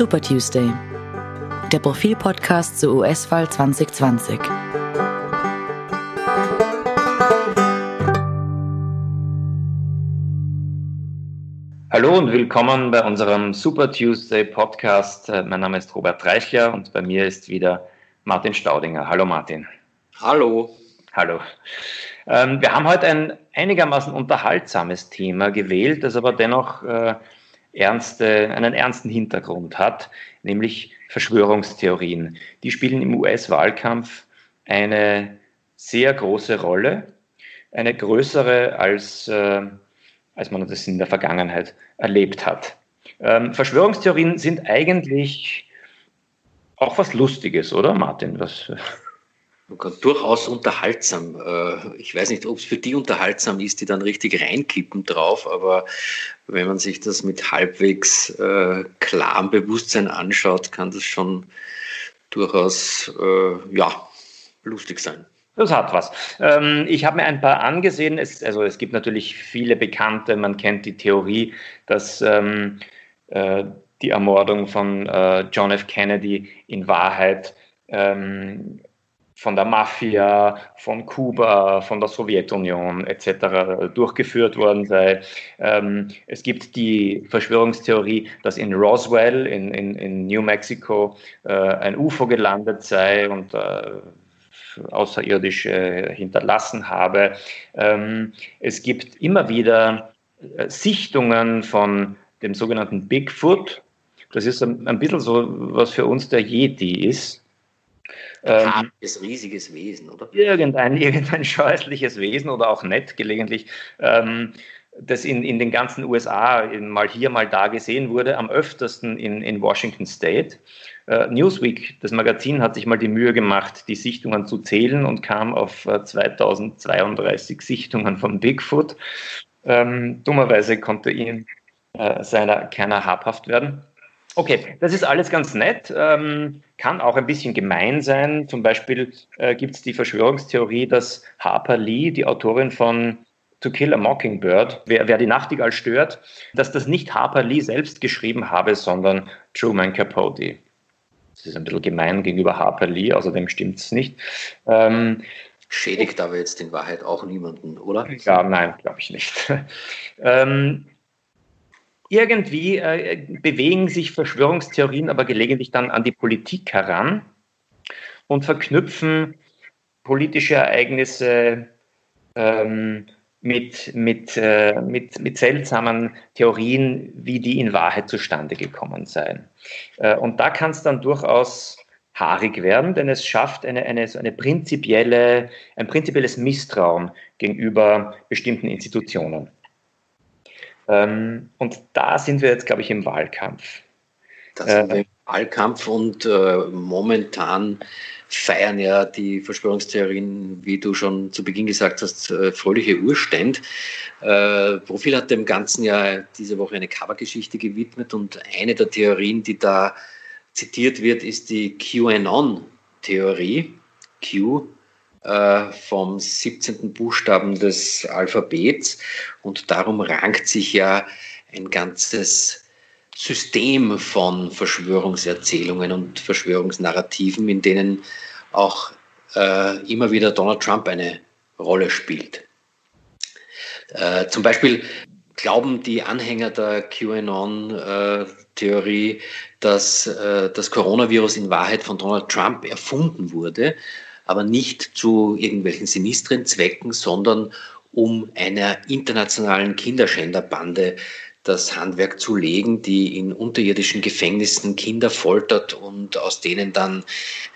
Super Tuesday, der Profilpodcast zur US-Wahl 2020. Hallo und willkommen bei unserem Super Tuesday Podcast. Äh, mein Name ist Robert Reichler und bei mir ist wieder Martin Staudinger. Hallo Martin. Hallo. Hallo. Ähm, wir haben heute ein einigermaßen unterhaltsames Thema gewählt, das aber dennoch äh, ernste, einen ernsten Hintergrund hat, nämlich Verschwörungstheorien. Die spielen im US-Wahlkampf eine sehr große Rolle, eine größere als, äh, als man das in der Vergangenheit erlebt hat. Ähm, Verschwörungstheorien sind eigentlich auch was Lustiges, oder Martin? Was, durchaus unterhaltsam. Äh, ich weiß nicht, ob es für die unterhaltsam ist, die dann richtig reinkippen drauf, aber wenn man sich das mit halbwegs äh, klarem Bewusstsein anschaut, kann das schon durchaus äh, ja, lustig sein. Das hat was. Ähm, ich habe mir ein paar angesehen. Es, also es gibt natürlich viele Bekannte. Man kennt die Theorie, dass ähm, äh, die Ermordung von John F. Kennedy in Wahrheit ähm, von der Mafia, von Kuba, von der Sowjetunion etc. durchgeführt worden sei. Ähm, es gibt die Verschwörungstheorie, dass in Roswell in, in, in New Mexico äh, ein UFO gelandet sei und äh, außerirdisch äh, hinterlassen habe. Ähm, es gibt immer wieder äh, Sichtungen von dem sogenannten Bigfoot. Das ist ein, ein bisschen so, was für uns der Yeti ist. Ähm, ist riesiges Wesen, oder? Irgendein, irgendein scheußliches Wesen oder auch nett gelegentlich, ähm, das in, in den ganzen USA mal hier, mal da gesehen wurde, am öftersten in, in Washington State. Äh, Newsweek, das Magazin, hat sich mal die Mühe gemacht, die Sichtungen zu zählen und kam auf äh, 2032 Sichtungen von Bigfoot. Ähm, dummerweise konnte ihm äh, seiner keiner habhaft werden. Okay, das ist alles ganz nett, ähm, kann auch ein bisschen gemein sein. Zum Beispiel äh, gibt es die Verschwörungstheorie, dass Harper Lee, die Autorin von To Kill a Mockingbird, wer, wer die Nachtigall stört, dass das nicht Harper Lee selbst geschrieben habe, sondern Truman Capote. Das ist ein bisschen gemein gegenüber Harper Lee, außerdem stimmt es nicht. Ähm, Schädigt aber jetzt in Wahrheit auch niemanden, oder? Ja, nein, glaube ich nicht. ähm, irgendwie äh, bewegen sich Verschwörungstheorien aber gelegentlich dann an die Politik heran und verknüpfen politische Ereignisse ähm, mit, mit, äh, mit, mit seltsamen Theorien, wie die in Wahrheit zustande gekommen seien. Äh, und da kann es dann durchaus haarig werden, denn es schafft eine, eine, eine prinzipielle, ein prinzipielles Misstrauen gegenüber bestimmten Institutionen. Ähm, und da sind wir jetzt, glaube ich, im Wahlkampf. Da sind wir im Wahlkampf und äh, momentan feiern ja die Verschwörungstheorien, wie du schon zu Beginn gesagt hast, äh, fröhliche Urständ. Äh, Profil hat dem Ganzen ja diese Woche eine Covergeschichte gewidmet und eine der Theorien, die da zitiert wird, ist die QAnon-Theorie. Q äh, vom 17. Buchstaben des Alphabets. Und darum rankt sich ja ein ganzes System von Verschwörungserzählungen und Verschwörungsnarrativen, in denen auch äh, immer wieder Donald Trump eine Rolle spielt. Äh, zum Beispiel glauben die Anhänger der QAnon-Theorie, äh, dass äh, das Coronavirus in Wahrheit von Donald Trump erfunden wurde aber nicht zu irgendwelchen sinistren Zwecken, sondern um einer internationalen Kinderschänderbande das Handwerk zu legen, die in unterirdischen Gefängnissen Kinder foltert und aus denen dann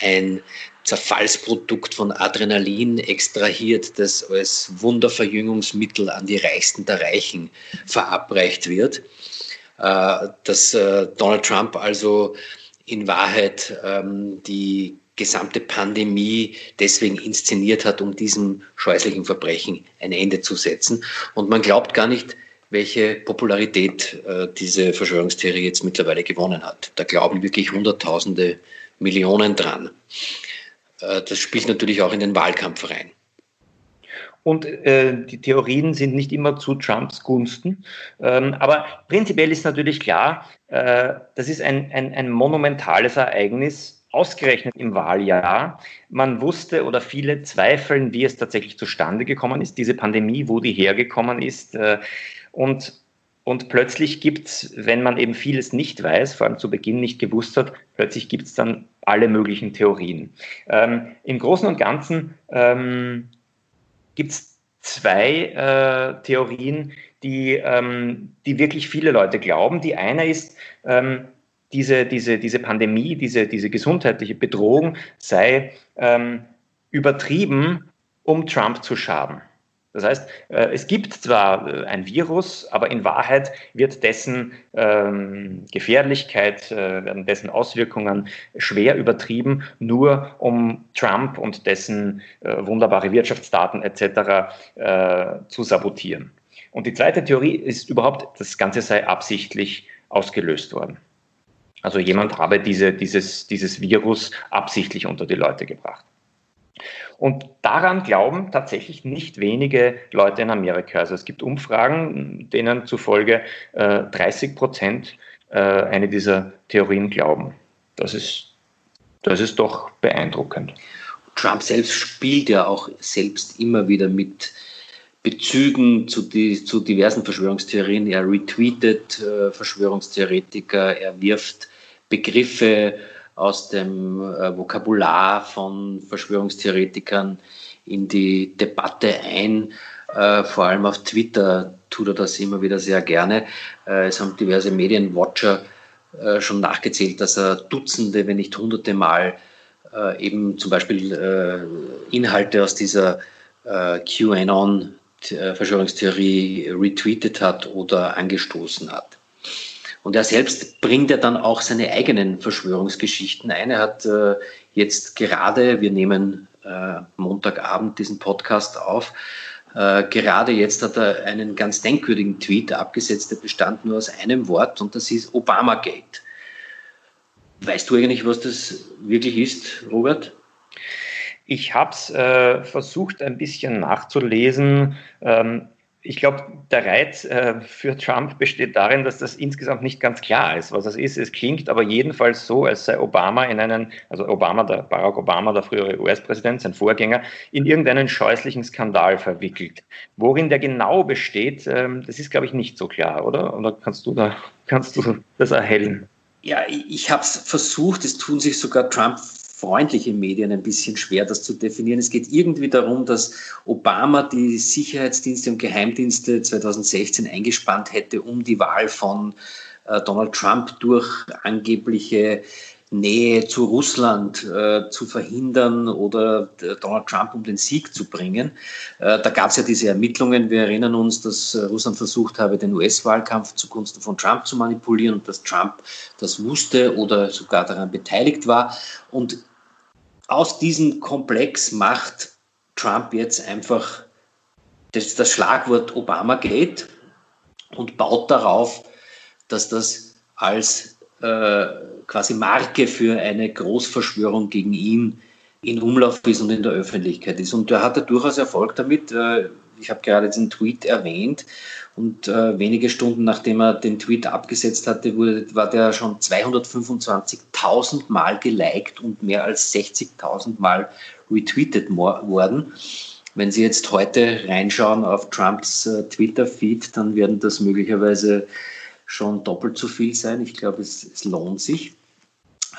ein Zerfallsprodukt von Adrenalin extrahiert, das als Wunderverjüngungsmittel an die Reichsten der Reichen verabreicht wird. Äh, dass äh, Donald Trump also in Wahrheit ähm, die gesamte Pandemie deswegen inszeniert hat, um diesem scheußlichen Verbrechen ein Ende zu setzen. Und man glaubt gar nicht, welche Popularität äh, diese Verschwörungstheorie jetzt mittlerweile gewonnen hat. Da glauben wirklich Hunderttausende, Millionen dran. Äh, das spielt natürlich auch in den Wahlkampf rein. und äh, die Theorien sind nicht immer zu Trumps Gunsten. Ähm, aber prinzipiell ist natürlich klar, äh, das ist ein, ein, ein monumentales Ereignis, ausgerechnet im Wahljahr. Man wusste oder viele zweifeln, wie es tatsächlich zustande gekommen ist, diese Pandemie, wo die hergekommen ist. Äh, und, und plötzlich gibt es, wenn man eben vieles nicht weiß, vor allem zu Beginn nicht gewusst hat, plötzlich gibt es dann alle möglichen Theorien. Ähm, Im Großen und Ganzen ähm, gibt es zwei äh, Theorien, die, ähm, die wirklich viele Leute glauben. Die eine ist, ähm, diese, diese, diese Pandemie, diese, diese gesundheitliche Bedrohung sei ähm, übertrieben, um Trump zu schaden. Das heißt, äh, es gibt zwar äh, ein Virus, aber in Wahrheit wird dessen ähm, Gefährlichkeit, äh, werden dessen Auswirkungen schwer übertrieben, nur um Trump und dessen wunderbare Wirtschaftsdaten etc. zu sabotieren. Und die zweite Theorie ist überhaupt, das Ganze sei absichtlich ausgelöst worden. Also jemand habe diese, dieses, dieses Virus absichtlich unter die Leute gebracht. Und daran glauben tatsächlich nicht wenige Leute in Amerika. Also es gibt Umfragen, denen zufolge äh, 30 Prozent äh, eine dieser Theorien glauben. Das ist, das ist doch beeindruckend. Trump selbst spielt ja auch selbst immer wieder mit Bezügen zu, die, zu diversen Verschwörungstheorien. Er retweetet äh, Verschwörungstheoretiker, er wirft Begriffe aus dem äh, Vokabular von Verschwörungstheoretikern in die Debatte ein. Äh, vor allem auf Twitter tut er das immer wieder sehr gerne. Äh, es haben diverse Medienwatcher äh, schon nachgezählt, dass er Dutzende, wenn nicht Hunderte Mal äh, eben zum Beispiel Inhalte aus dieser QAnon Verschwörungstheorie retweetet hat oder angestoßen hat. Und er selbst bringt ja dann auch seine eigenen Verschwörungsgeschichten ein. Er hat äh, jetzt gerade, wir nehmen äh, Montagabend diesen Podcast auf, äh, gerade jetzt hat er einen ganz denkwürdigen Tweet abgesetzt, der bestand nur aus einem Wort und das ist Obamagate. Weißt du eigentlich, was das wirklich ist, Robert? Ich habe es äh, versucht, ein bisschen nachzulesen. Ähm, ich glaube, der Reiz äh, für Trump besteht darin, dass das insgesamt nicht ganz klar ist, was es ist. Es klingt aber jedenfalls so, als sei Obama in einen, also Obama, der Barack Obama, der frühere US-Präsident, sein Vorgänger, in irgendeinen scheußlichen Skandal verwickelt. Worin der genau besteht, ähm, das ist, glaube ich, nicht so klar, oder? Oder kannst du da, kannst du das erhellen? Ja, ich habe es versucht, es tun sich sogar Trump freundliche Medien ein bisschen schwer, das zu definieren. Es geht irgendwie darum, dass Obama die Sicherheitsdienste und Geheimdienste 2016 eingespannt hätte, um die Wahl von äh, Donald Trump durch angebliche Nähe zu Russland äh, zu verhindern oder äh, Donald Trump um den Sieg zu bringen. Äh, da gab es ja diese Ermittlungen. Wir erinnern uns, dass äh, Russland versucht habe, den US-Wahlkampf zugunsten von Trump zu manipulieren und dass Trump das wusste oder sogar daran beteiligt war. Und aus diesem Komplex macht Trump jetzt einfach das, das Schlagwort Obamagate und baut darauf, dass das als äh, quasi Marke für eine Großverschwörung gegen ihn in Umlauf ist und in der Öffentlichkeit ist. Und er hatte durchaus Erfolg damit. Äh, ich habe gerade diesen Tweet erwähnt und äh, wenige Stunden nachdem er den Tweet abgesetzt hatte, wurde, war der schon 225.000 Mal geliked und mehr als 60.000 Mal retweetet worden. Wenn Sie jetzt heute reinschauen auf Trumps äh, Twitter-Feed, dann werden das möglicherweise schon doppelt so viel sein. Ich glaube, es, es lohnt sich.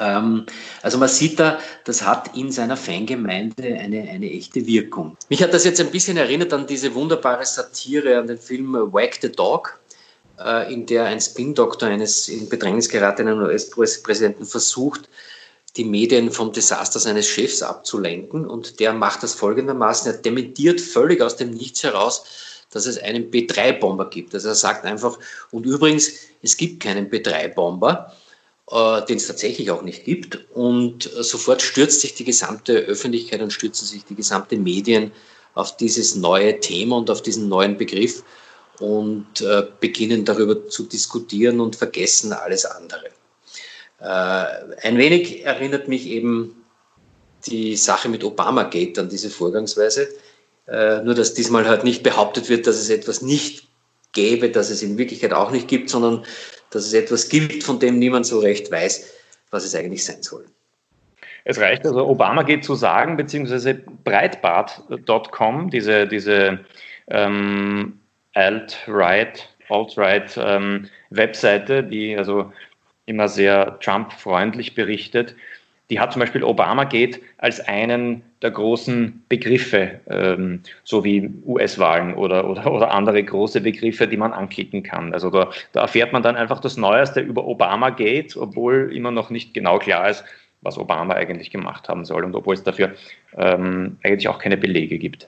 Ähm, also man sieht da, das hat in seiner Fangemeinde eine, eine echte Wirkung. Mich hat das jetzt ein bisschen erinnert an diese wunderbare Satire, an den Film Wag the Dog, äh, in der ein Spin-Doktor eines in Bedrängnis geratenen US-Präsidenten versucht, die Medien vom Desaster seines Chefs abzulenken. Und der macht das folgendermaßen, er dementiert völlig aus dem Nichts heraus, dass es einen B3-Bomber gibt. Also er sagt einfach, und übrigens, es gibt keinen B3-Bomber äh, den es tatsächlich auch nicht gibt. Und äh, sofort stürzt sich die gesamte Öffentlichkeit und stürzen sich die gesamte Medien auf dieses neue Thema und auf diesen neuen Begriff und äh, beginnen darüber zu diskutieren und vergessen alles andere. Äh, ein wenig erinnert mich eben die Sache mit Obamagate an diese Vorgangsweise. Äh, nur, dass diesmal halt nicht behauptet wird, dass es etwas nicht gäbe, dass es in Wirklichkeit auch nicht gibt, sondern dass es etwas gibt, von dem niemand so recht weiß, was es eigentlich sein soll. Es reicht also, Obama geht zu sagen, beziehungsweise Breitbart.com, diese, diese ähm, Alt-Right, Alt-Right ähm, Webseite, die also immer sehr Trump-freundlich berichtet, die hat zum Beispiel Obama geht als einen der großen Begriffe, ähm, so wie US-Wahlen oder, oder, oder andere große Begriffe, die man anklicken kann. Also da, da erfährt man dann einfach das Neueste über Obama geht, obwohl immer noch nicht genau klar ist, was Obama eigentlich gemacht haben soll und obwohl es dafür ähm, eigentlich auch keine Belege gibt.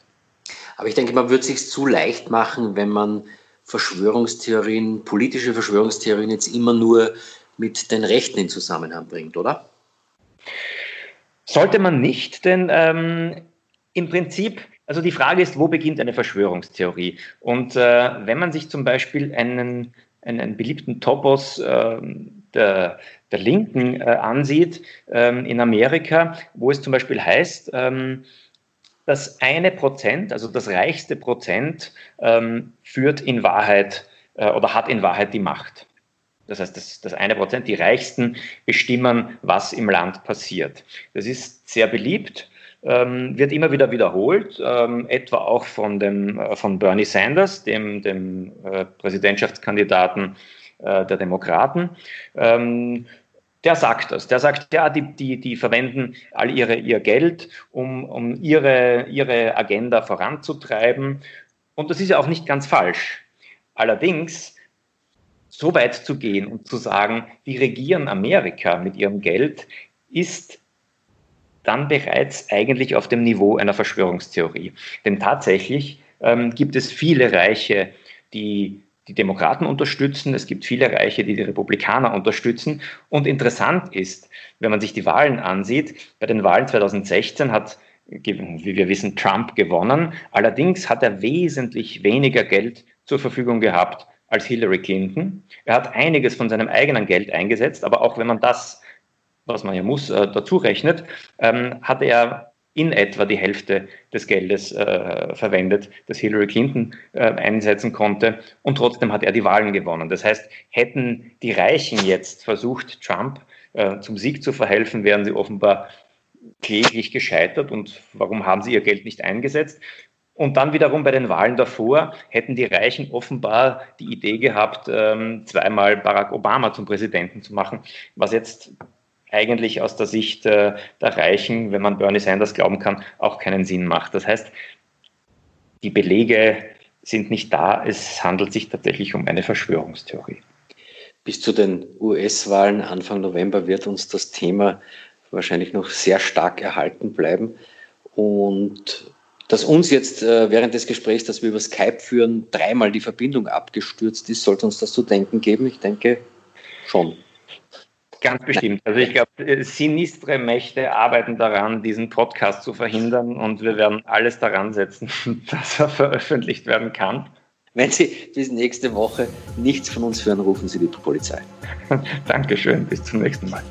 Aber ich denke, man würde es sich zu leicht machen, wenn man Verschwörungstheorien, politische Verschwörungstheorien jetzt immer nur mit den Rechten in Zusammenhang bringt, oder? Sollte man nicht, denn ähm, im Prinzip, also die Frage ist, wo beginnt eine Verschwörungstheorie? Und äh, wenn man sich zum Beispiel einen, einen beliebten Topos äh, der, der Linken äh, ansieht ähm, in Amerika, wo es zum Beispiel heißt, ähm, das eine Prozent, also das reichste Prozent, ähm, führt in Wahrheit äh, oder hat in Wahrheit die Macht. Das heißt, das, das eine Prozent, die Reichsten bestimmen, was im Land passiert. Das ist sehr beliebt, ähm, wird immer wieder wiederholt, ähm, etwa auch von, dem, äh, von Bernie Sanders, dem, dem äh, Präsidentschaftskandidaten äh, der Demokraten. Ähm, der sagt das. Der sagt, ja, die, die, die verwenden all ihre, ihr Geld, um, um ihre, ihre Agenda voranzutreiben. Und das ist ja auch nicht ganz falsch. Allerdings so weit zu gehen und zu sagen, die regieren Amerika mit ihrem Geld, ist dann bereits eigentlich auf dem Niveau einer Verschwörungstheorie. Denn tatsächlich ähm, gibt es viele Reiche, die die Demokraten unterstützen, es gibt viele Reiche, die die Republikaner unterstützen. Und interessant ist, wenn man sich die Wahlen ansieht, bei den Wahlen 2016 hat, wie wir wissen, Trump gewonnen. Allerdings hat er wesentlich weniger Geld zur Verfügung gehabt als Hillary Clinton. Er hat einiges von seinem eigenen Geld eingesetzt, aber auch wenn man das, was man ja muss, äh, dazu rechnet, ähm, hat er in etwa die Hälfte des Geldes äh, verwendet, das Hillary Clinton äh, einsetzen konnte. Und trotzdem hat er die Wahlen gewonnen. Das heißt, hätten die Reichen jetzt versucht, Trump zum Sieg zu verhelfen, wären sie offenbar kläglich gescheitert. Und warum haben sie ihr Geld nicht eingesetzt? Und dann wiederum bei den Wahlen davor hätten die Reichen offenbar die Idee gehabt, ähm, zweimal Barack Obama zum Präsidenten zu machen, was jetzt eigentlich aus der Sicht äh, der Reichen, wenn man Bernie Sanders glauben kann, auch keinen Sinn macht. Das heißt, die Belege sind nicht da, es handelt sich tatsächlich um eine Verschwörungstheorie. Bis zu den US-Wahlen Anfang November wird uns das Thema wahrscheinlich noch sehr stark erhalten bleiben. Und dass uns jetzt äh, während des Gesprächs, das wir über Skype führen, dreimal die Verbindung abgestürzt ist, sollte uns das zu denken geben? Ich denke schon. Ganz bestimmt. Also ich glaube, äh, sinistre Mächte arbeiten daran, diesen Podcast zu verhindern und wir werden alles daran setzen, dass er veröffentlicht werden kann. Wenn Sie bis nächste Woche nichts von uns hören, rufen Sie die Polizei. Dankeschön, bis zum nächsten Mal.